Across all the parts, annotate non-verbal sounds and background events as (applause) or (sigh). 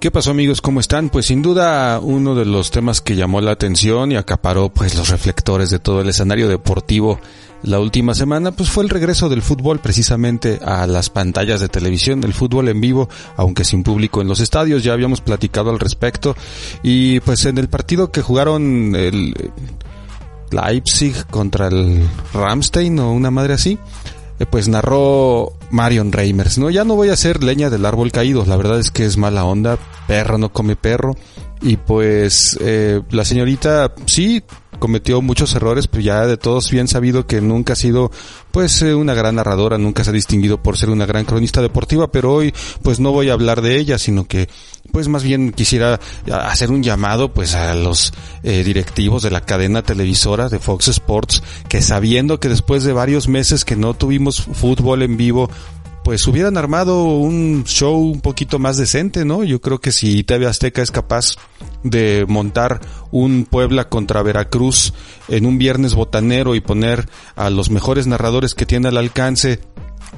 ¿Qué pasó amigos? ¿Cómo están? Pues sin duda uno de los temas que llamó la atención y acaparó pues los reflectores de todo el escenario deportivo la última semana pues fue el regreso del fútbol precisamente a las pantallas de televisión, el fútbol en vivo, aunque sin público en los estadios, ya habíamos platicado al respecto y pues en el partido que jugaron el Leipzig contra el Ramstein o una madre así, eh, pues narró Marion Reimers, ¿no? Ya no voy a hacer leña del árbol caído, la verdad es que es mala onda, perro no come perro, y pues eh, la señorita sí cometió muchos errores, pero ya de todos bien sabido que nunca ha sido pues eh, una gran narradora, nunca se ha distinguido por ser una gran cronista deportiva, pero hoy pues no voy a hablar de ella, sino que pues más bien quisiera hacer un llamado pues a los eh, directivos de la cadena televisora de Fox Sports que sabiendo que después de varios meses que no tuvimos fútbol en vivo pues hubieran armado un show un poquito más decente, ¿no? Yo creo que si TV Azteca es capaz de montar un Puebla contra Veracruz en un viernes botanero y poner a los mejores narradores que tiene al alcance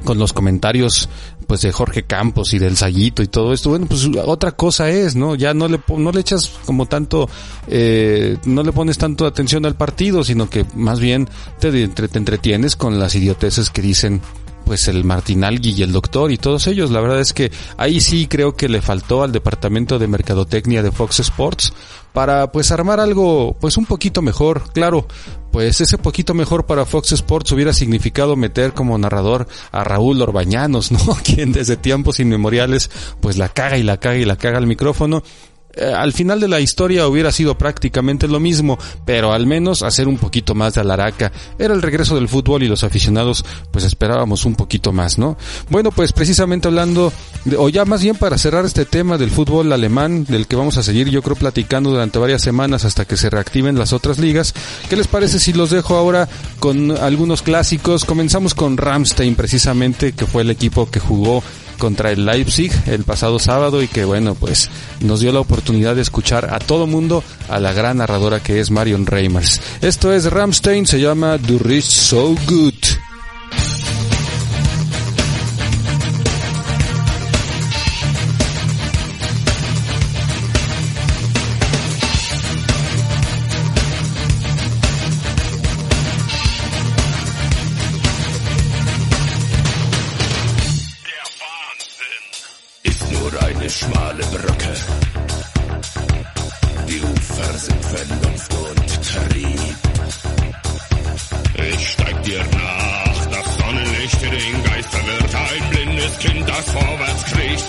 con los comentarios pues de Jorge Campos y del Sayito y todo esto, bueno, pues otra cosa es, ¿no? Ya no le, no le echas como tanto, eh, no le pones tanto atención al partido, sino que más bien te, te entretienes con las idioteces que dicen pues el Martinalgui y el doctor y todos ellos. La verdad es que ahí sí creo que le faltó al departamento de mercadotecnia de Fox Sports para pues armar algo pues un poquito mejor. Claro, pues ese poquito mejor para Fox Sports hubiera significado meter como narrador a Raúl Orbañanos, ¿no? (laughs) Quien desde tiempos inmemoriales pues la caga y la caga y la caga al micrófono eh, al final de la historia hubiera sido prácticamente lo mismo, pero al menos hacer un poquito más de alaraca. Era el regreso del fútbol y los aficionados pues esperábamos un poquito más, ¿no? Bueno, pues precisamente hablando, o ya más bien para cerrar este tema del fútbol alemán, del que vamos a seguir yo creo platicando durante varias semanas hasta que se reactiven las otras ligas, ¿qué les parece si los dejo ahora con algunos clásicos? Comenzamos con Ramstein precisamente, que fue el equipo que jugó contra el Leipzig el pasado sábado y que bueno, pues nos dio la oportunidad de escuchar a todo mundo a la gran narradora que es Marion Reimers. Esto es Ramstein, se llama Du Rich So Good. Sind Vernunft und Trieb. Ich steig dir nach, das Sonnenlicht den Geist verwirrt. Ein blindes Kind, das vorwärts kriecht,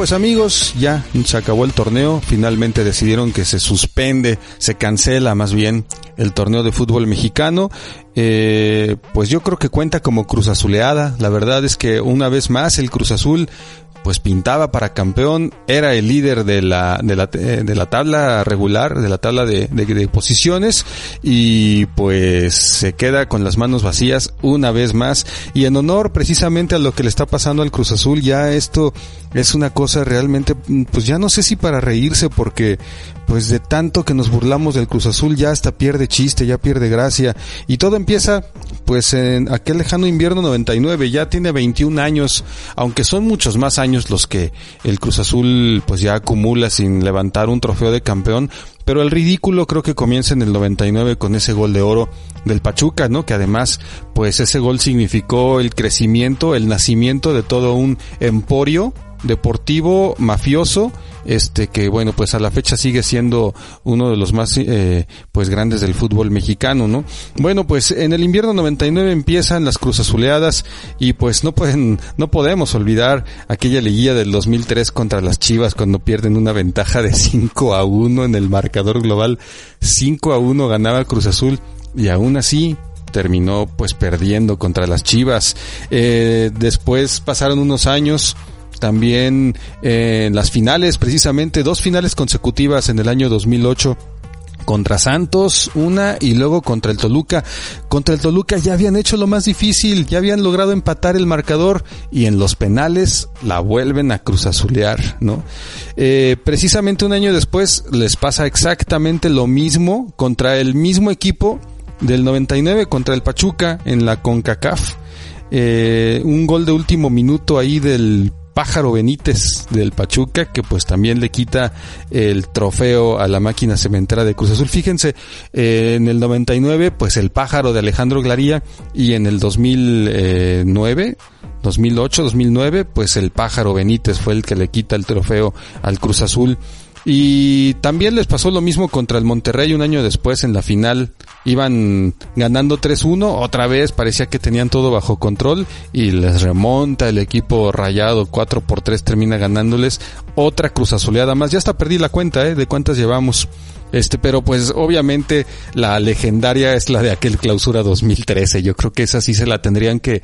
pues amigos, ya se acabó el torneo, finalmente decidieron que se suspende, se cancela más bien el torneo de fútbol mexicano. Eh, pues yo creo que cuenta como Cruz Azuleada, la verdad es que una vez más el Cruz Azul pues pintaba para campeón, era el líder de la, de la, eh, de la tabla regular, de la tabla de, de, posiciones y pues se queda con las manos vacías una vez más. Y en honor precisamente a lo que le está pasando al Cruz Azul ya esto es una cosa realmente pues ya no sé si para reírse porque pues de tanto que nos burlamos del Cruz Azul ya hasta pierde chiste, ya pierde gracia y todo empieza pues en aquel lejano invierno 99, ya tiene 21 años, aunque son muchos más años los que el Cruz Azul pues ya acumula sin levantar un trofeo de campeón, pero el ridículo creo que comienza en el 99 con ese gol de oro del Pachuca, ¿no? Que además, pues ese gol significó el crecimiento, el nacimiento de todo un emporio deportivo mafioso este que bueno pues a la fecha sigue siendo uno de los más eh, pues grandes del fútbol mexicano no bueno pues en el invierno 99 empiezan las cruzazuleadas y pues no pueden no podemos olvidar aquella liguilla del 2003 contra las Chivas cuando pierden una ventaja de 5 a 1 en el marcador global. 5 a 1 ganaba Cruz Azul y aún así terminó pues perdiendo contra las Chivas. Eh, después pasaron unos años también eh, en las finales, precisamente dos finales consecutivas en el año 2008 contra Santos, una y luego contra el Toluca. Contra el Toluca ya habían hecho lo más difícil, ya habían logrado empatar el marcador y en los penales la vuelven a cruzazulear, ¿no? Eh, precisamente un año después les pasa exactamente lo mismo contra el mismo equipo del 99 contra el Pachuca en la CONCACAF. Eh, un gol de último minuto ahí del Pájaro Benítez del Pachuca, que pues también le quita el trofeo a la máquina cementera de Cruz Azul. Fíjense, eh, en el 99, pues el Pájaro de Alejandro Glaría y en el 2009, 2008, 2009, pues el Pájaro Benítez fue el que le quita el trofeo al Cruz Azul. Y también les pasó lo mismo contra el Monterrey un año después en la final. Iban ganando 3-1, otra vez parecía que tenían todo bajo control y les remonta el equipo rayado 4 por 3 termina ganándoles otra cruz azuleada más. Ya hasta perdí la cuenta ¿eh? de cuántas llevamos. Este, pero pues obviamente la legendaria es la de aquel clausura 2013. Yo creo que esa sí se la tendrían que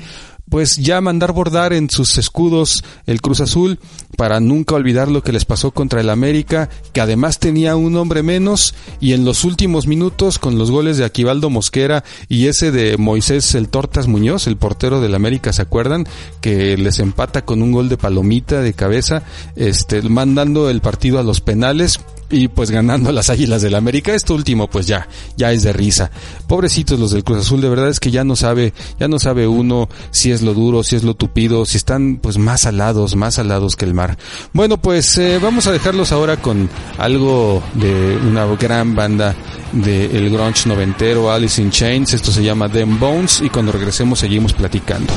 pues ya mandar bordar en sus escudos el Cruz Azul para nunca olvidar lo que les pasó contra el América, que además tenía un hombre menos y en los últimos minutos con los goles de Aquivaldo Mosquera y ese de Moisés el Tortas Muñoz, el portero del América, ¿se acuerdan? Que les empata con un gol de palomita de cabeza, este mandando el partido a los penales y pues ganando las Águilas del América. Esto último pues ya, ya es de risa. Pobrecitos los del Cruz Azul, de verdad es que ya no sabe, ya no sabe uno si es lo duro, si es lo tupido, si están pues más alados, más alados que el mar. Bueno, pues eh, vamos a dejarlos ahora con algo de una gran banda de el grunge noventero, Alice in Chains. Esto se llama Them Bones y cuando regresemos seguimos platicando.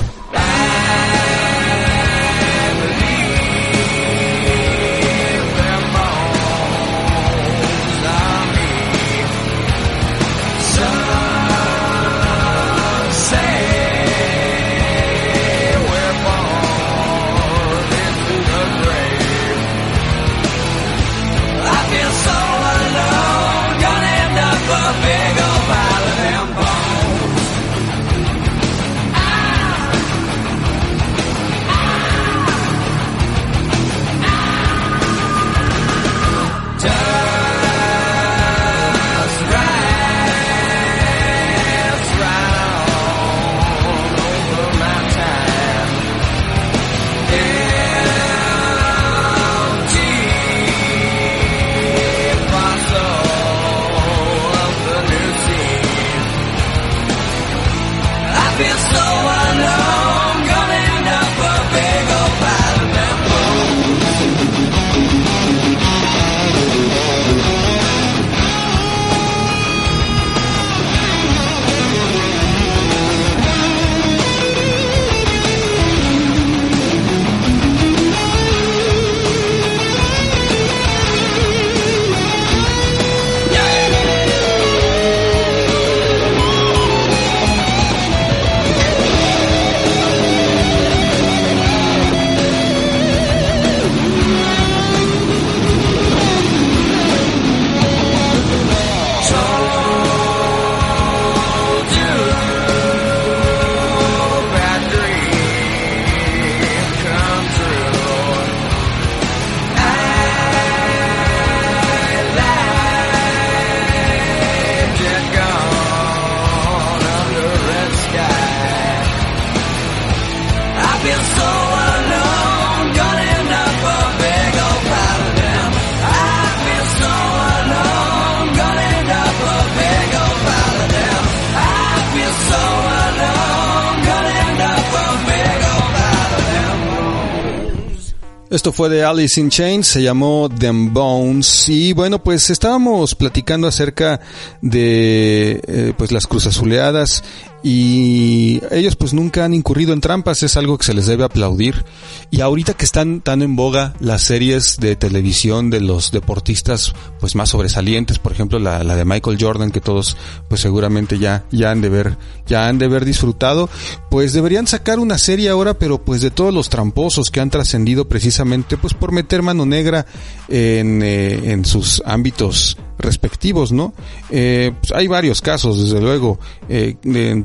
Esto fue de Alice in Chains, se llamó Them Bones. Y bueno pues estábamos platicando acerca de eh, pues las cruzazuleadas y ellos pues nunca han incurrido en trampas, es algo que se les debe aplaudir. Y ahorita que están tan en boga las series de televisión de los deportistas pues más sobresalientes, por ejemplo la, la de Michael Jordan que todos pues seguramente ya, ya han de ver, ya han de ver disfrutado, pues deberían sacar una serie ahora pero pues de todos los tramposos que han trascendido precisamente pues por meter mano negra en, eh, en sus ámbitos respectivos, ¿no? Eh, pues hay varios casos, desde luego, eh,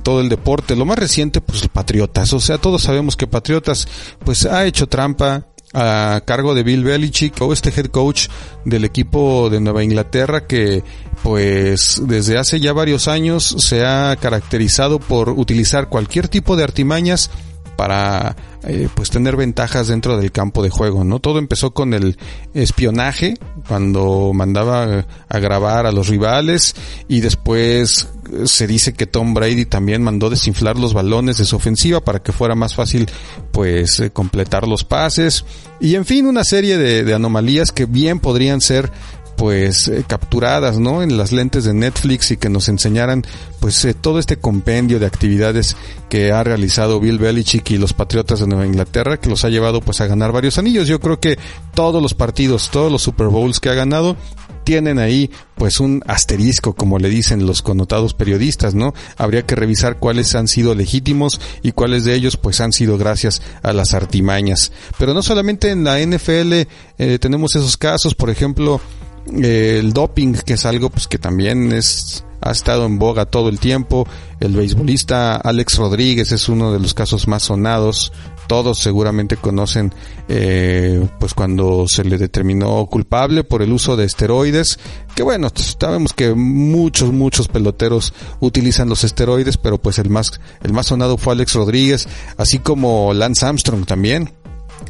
todo el deporte. Lo más reciente, pues Patriotas. O sea, todos sabemos que Patriotas, pues ha hecho trampa a cargo de Bill Belichick o este head coach del equipo de Nueva Inglaterra que pues desde hace ya varios años se ha caracterizado por utilizar cualquier tipo de artimañas para eh, pues tener ventajas dentro del campo de juego, ¿no? Todo empezó con el espionaje cuando mandaba a grabar a los rivales y después se dice que Tom Brady también mandó desinflar los balones de su ofensiva para que fuera más fácil pues eh, completar los pases y en fin una serie de anomalías que bien podrían ser pues eh, capturadas, ¿no? En las lentes de Netflix y que nos enseñaran pues eh, todo este compendio de actividades que ha realizado Bill Belichick y los Patriotas de Nueva Inglaterra que los ha llevado pues a ganar varios anillos. Yo creo que todos los partidos, todos los Super Bowls que ha ganado tienen ahí pues un asterisco, como le dicen los connotados periodistas, ¿no? Habría que revisar cuáles han sido legítimos y cuáles de ellos pues han sido gracias a las artimañas. Pero no solamente en la NFL eh, tenemos esos casos, por ejemplo, el doping, que es algo pues que también es ha estado en boga todo el tiempo. El beisbolista Alex Rodríguez es uno de los casos más sonados. Todos seguramente conocen, eh, pues cuando se le determinó culpable por el uso de esteroides. Que bueno, sabemos que muchos, muchos peloteros utilizan los esteroides, pero pues el más, el más sonado fue Alex Rodríguez, así como Lance Armstrong también.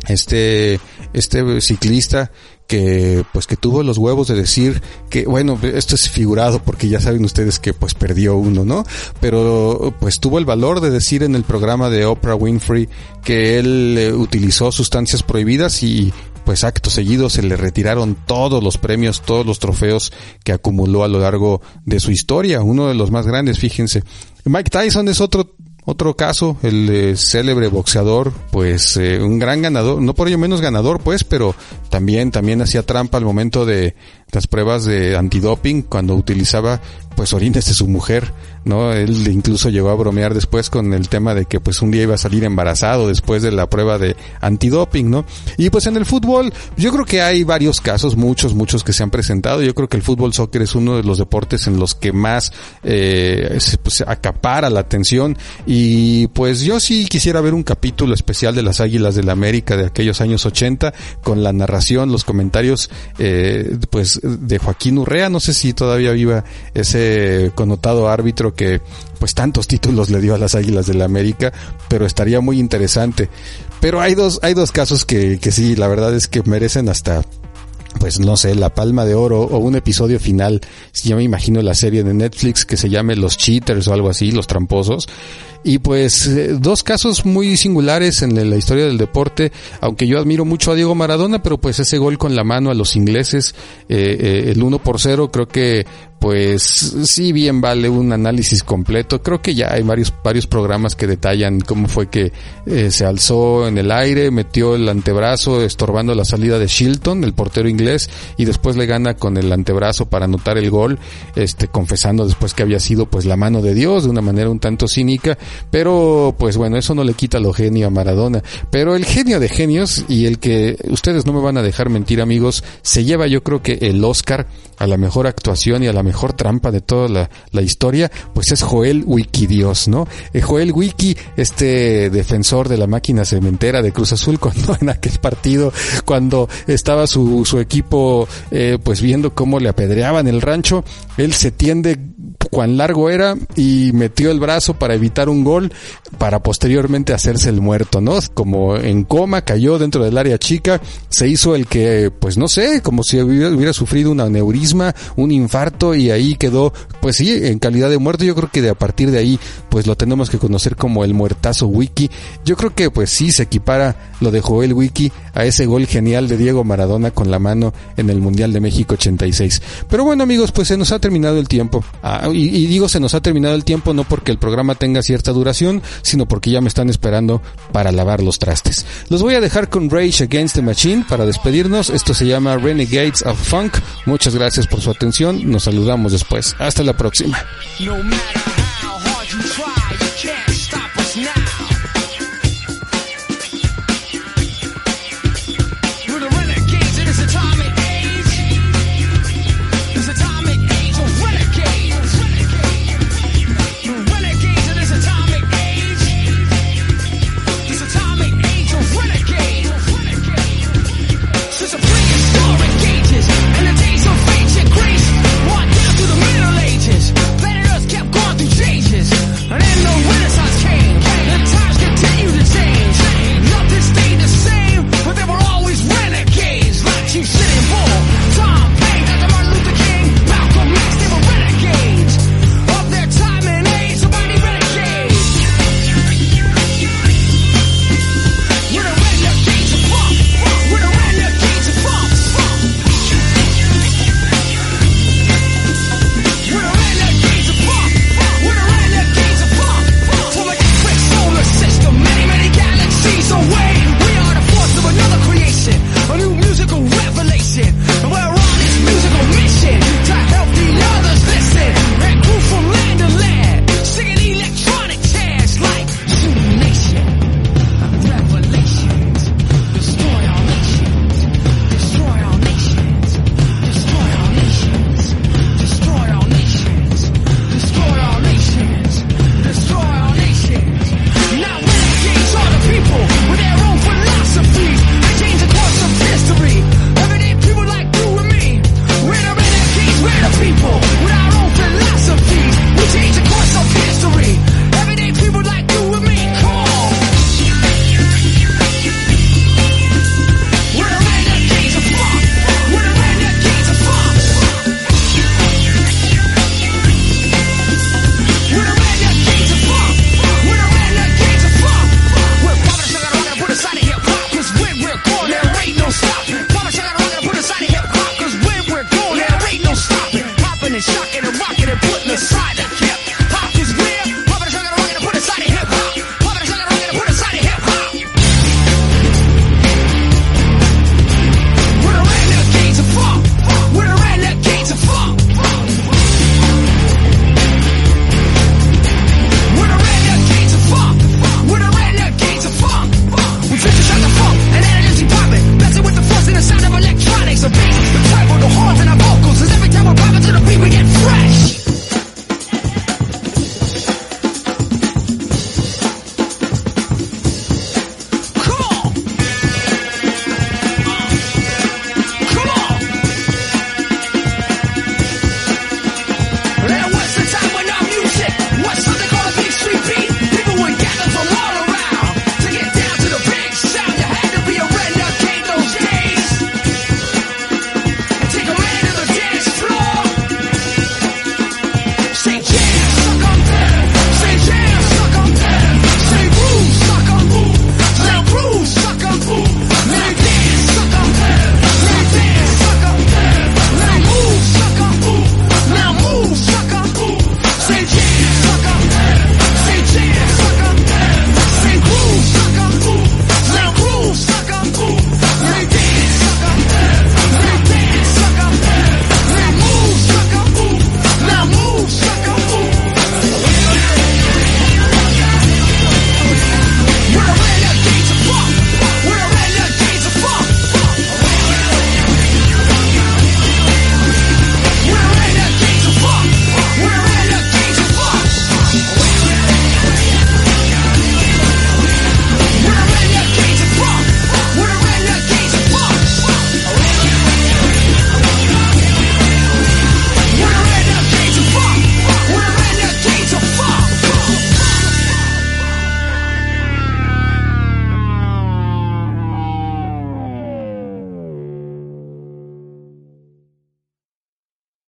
Este, este ciclista que pues que tuvo los huevos de decir que bueno esto es figurado porque ya saben ustedes que pues perdió uno no pero pues tuvo el valor de decir en el programa de Oprah Winfrey que él eh, utilizó sustancias prohibidas y pues acto seguido se le retiraron todos los premios, todos los trofeos que acumuló a lo largo de su historia, uno de los más grandes, fíjense. Mike Tyson es otro otro caso, el eh, célebre boxeador, pues eh, un gran ganador, no por ello menos ganador, pues, pero también también hacía trampa al momento de las pruebas de antidoping cuando utilizaba pues orines de su mujer, ¿no? Él incluso llegó a bromear después con el tema de que pues un día iba a salir embarazado después de la prueba de antidoping, ¿no? Y pues en el fútbol, yo creo que hay varios casos, muchos, muchos que se han presentado. Yo creo que el fútbol soccer es uno de los deportes en los que más eh, se, pues, acapara la atención y pues yo sí quisiera ver un capítulo especial de las Águilas del la América de aquellos años 80 con la narración, los comentarios eh, pues de Joaquín Urrea, no sé si todavía viva ese connotado árbitro que pues tantos títulos le dio a las Águilas del la América, pero estaría muy interesante. Pero hay dos, hay dos casos que, que sí, la verdad es que merecen hasta pues no sé, la palma de oro o un episodio final, si yo me imagino la serie de Netflix que se llame Los Cheaters o algo así, Los Tramposos, y pues eh, dos casos muy singulares en la historia del deporte, aunque yo admiro mucho a Diego Maradona, pero pues ese gol con la mano a los ingleses, eh, eh, el 1 por 0, creo que pues sí bien vale un análisis completo. Creo que ya hay varios, varios programas que detallan cómo fue que se alzó en el aire, metió el antebrazo estorbando la salida de Shilton, el portero inglés, y después le gana con el antebrazo para anotar el gol, este, confesando después que había sido pues la mano de Dios de una manera un tanto cínica pero, pues bueno, eso no le quita lo genio a Maradona. Pero el genio de genios y el que ustedes no me van a dejar mentir, amigos, se lleva yo creo que el Oscar a la mejor actuación y a la mejor trampa de toda la, historia, pues es Joel Wikidios, ¿no? Eh, Joel Wiki, este defensor de la máquina cementera de Cruz Azul, (laughs) cuando en aquel partido, cuando estaba su, su equipo, eh, pues viendo cómo le apedreaban el rancho, él se tiende cuán largo era y metió el brazo para evitar un gol para posteriormente hacerse el muerto, ¿no? Como en coma, cayó dentro del área chica, se hizo el que, pues no sé, como si hubiera sufrido un aneurisma, un infarto y ahí quedó, pues sí, en calidad de muerto. Yo creo que de a partir de ahí, pues lo tenemos que conocer como el muertazo Wiki. Yo creo que, pues sí, se equipara lo de Joel Wiki a ese gol genial de Diego Maradona con la mano en el Mundial de México 86. Pero bueno, amigos, pues se nos ha terminado el tiempo. Ah, y digo, se nos ha terminado el tiempo no porque el programa tenga ciertas duración, sino porque ya me están esperando para lavar los trastes. Los voy a dejar con Rage Against the Machine para despedirnos. Esto se llama Renegades of Funk. Muchas gracias por su atención. Nos saludamos después. Hasta la próxima.